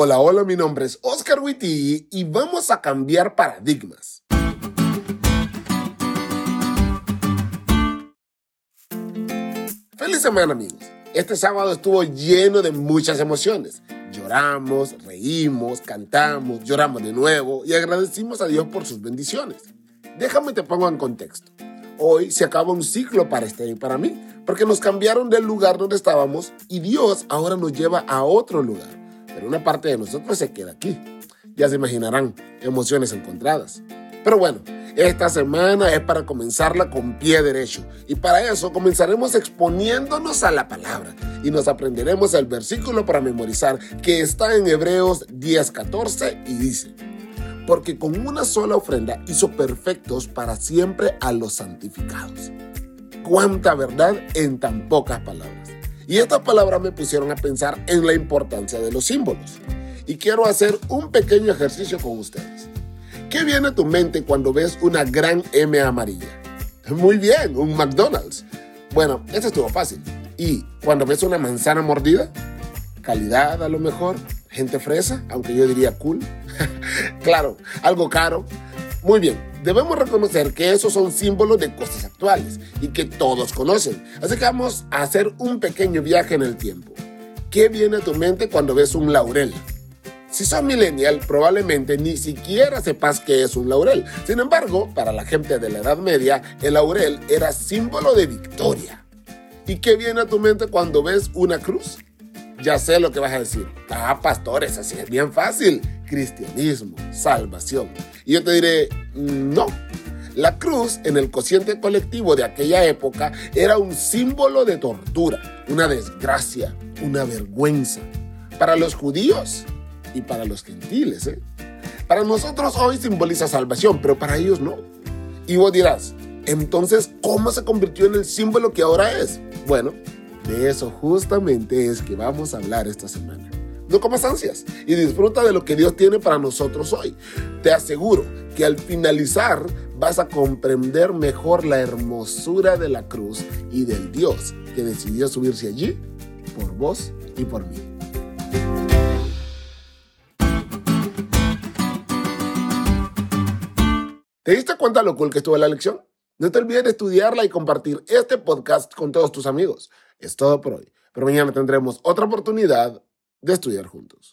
Hola, hola, mi nombre es Oscar Witty y vamos a cambiar paradigmas. Feliz semana, amigos. Este sábado estuvo lleno de muchas emociones. Lloramos, reímos, cantamos, lloramos de nuevo y agradecimos a Dios por sus bendiciones. Déjame te pongo en contexto. Hoy se acaba un ciclo para este y para mí, porque nos cambiaron del lugar donde estábamos y Dios ahora nos lleva a otro lugar. Una parte de nosotros se queda aquí. Ya se imaginarán, emociones encontradas. Pero bueno, esta semana es para comenzarla con pie derecho y para eso comenzaremos exponiéndonos a la palabra y nos aprenderemos el versículo para memorizar que está en Hebreos 10:14 y dice, porque con una sola ofrenda hizo perfectos para siempre a los santificados. Cuánta verdad en tan pocas palabras. Y estas palabras me pusieron a pensar en la importancia de los símbolos. Y quiero hacer un pequeño ejercicio con ustedes. ¿Qué viene a tu mente cuando ves una gran M amarilla? Muy bien, un McDonald's. Bueno, eso estuvo fácil. ¿Y cuando ves una manzana mordida? Calidad a lo mejor, gente fresa, aunque yo diría cool. claro, algo caro. Muy bien, debemos reconocer que esos son símbolos de cosas actuales y que todos conocen. Así que vamos a hacer un pequeño viaje en el tiempo. ¿Qué viene a tu mente cuando ves un laurel? Si sos millennial, probablemente ni siquiera sepas qué es un laurel. Sin embargo, para la gente de la Edad Media, el laurel era símbolo de victoria. ¿Y qué viene a tu mente cuando ves una cruz? Ya sé lo que vas a decir. Ah, pastores, así es bien fácil. Cristianismo, salvación. Y yo te diré, no. La cruz en el cociente colectivo de aquella época era un símbolo de tortura, una desgracia, una vergüenza. Para los judíos y para los gentiles. ¿eh? Para nosotros hoy simboliza salvación, pero para ellos no. Y vos dirás, entonces, ¿cómo se convirtió en el símbolo que ahora es? Bueno, de eso justamente es que vamos a hablar esta semana. No comas ansias y disfruta de lo que Dios tiene para nosotros hoy. Te aseguro que al finalizar vas a comprender mejor la hermosura de la cruz y del Dios que decidió subirse allí por vos y por mí. ¿Te diste cuenta lo cool que estuvo la lección? No te olvides de estudiarla y compartir este podcast con todos tus amigos. Es todo por hoy, pero mañana tendremos otra oportunidad de estudiar juntos.